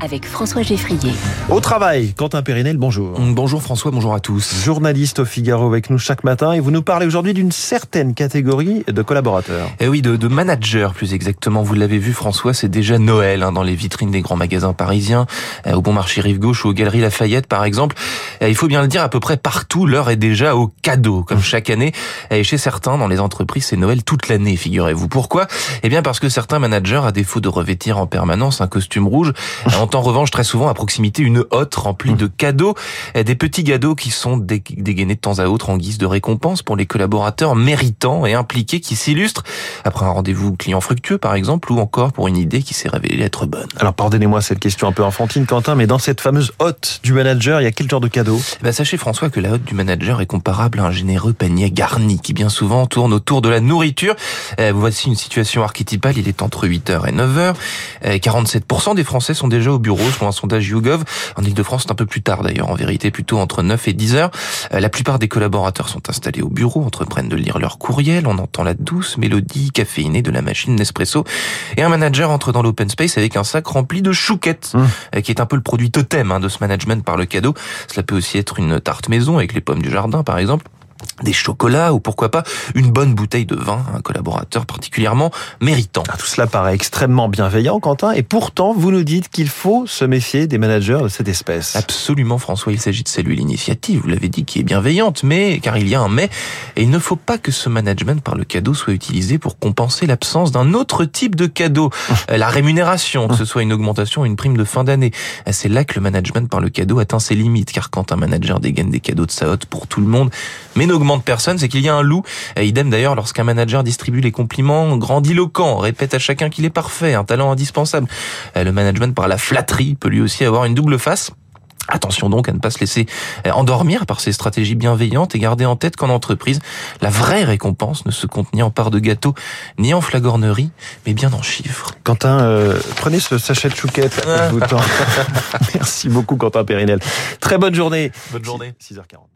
avec François Geffrier. Au travail, Quentin Périnel, bonjour. Bonjour François, bonjour à tous. Journaliste au Figaro avec nous chaque matin et vous nous parlez aujourd'hui d'une certaine catégorie de collaborateurs. Eh oui, de, de managers plus exactement. Vous l'avez vu François, c'est déjà Noël hein, dans les vitrines des grands magasins parisiens, euh, au Bon Marché Rive Gauche ou aux Galeries Lafayette par exemple. Euh, il faut bien le dire, à peu près partout, l'heure est déjà au cadeau, comme chaque année. Et chez certains, dans les entreprises, c'est Noël toute l'année, figurez-vous. Pourquoi? Eh bien parce que certains managers, à défaut de revêtir en permanence un costume rouge, ont en revanche très souvent à proximité une hotte remplie de cadeaux, des petits cadeaux qui sont dégainés de temps à autre en guise de récompense pour les collaborateurs méritants et impliqués qui s'illustrent après un rendez-vous client fructueux par exemple ou encore pour une idée qui s'est révélée être bonne. Alors pardonnez-moi cette question un peu enfantine Quentin, mais dans cette fameuse hotte du manager, il y a quel genre de cadeau? Ben, Sachez François que la hotte du manager est comparable à un généreux panier garni qui bien souvent tourne autour de la nourriture. Euh, voici une situation archétypale, il est entre 8h et 9h. 47% des Français sont déjà au bureau selon un sondage YouGov. En Ile-de-France, c'est un peu plus tard d'ailleurs, en vérité plutôt entre 9 et 10 heures. Euh, la plupart des collaborateurs sont installés au bureau, entreprennent de lire leur courriel, on entend la douce mélodie caféinée de la machine Nespresso, et un manager entre dans l'open space avec un sac rempli de chouquettes, mmh. euh, qui est un peu le produit totem hein, de ce management par le cadeau. Cela peut aussi être une tarte maison avec les pommes du jardin par exemple des chocolats ou pourquoi pas une bonne bouteille de vin, un collaborateur particulièrement méritant. Ah, tout cela paraît extrêmement bienveillant, Quentin, et pourtant vous nous dites qu'il faut se méfier des managers de cette espèce. Absolument, François, il s'agit de saluer l'initiative, vous l'avez dit, qui est bienveillante, mais car il y a un mais, et il ne faut pas que ce management par le cadeau soit utilisé pour compenser l'absence d'un autre type de cadeau, euh, la rémunération, que ce soit une augmentation ou une prime de fin d'année. Euh, c'est là que le management par le cadeau atteint ses limites, car quand un manager dégaine des cadeaux de sa hotte pour tout le monde, mais augmente personne, c'est qu'il y a un loup. Et idem d'ailleurs lorsqu'un manager distribue les compliments grandiloquents, répète à chacun qu'il est parfait, un talent indispensable. Le management par la flatterie peut lui aussi avoir une double face. Attention donc à ne pas se laisser endormir par ces stratégies bienveillantes et garder en tête qu'en entreprise, la vraie récompense ne se compte ni en part de gâteau, ni en flagornerie, mais bien en chiffres. Quentin, euh, prenez ce sachet de chouquette. Merci beaucoup Quentin Périnel. Très bonne journée. Bonne journée. 6h40.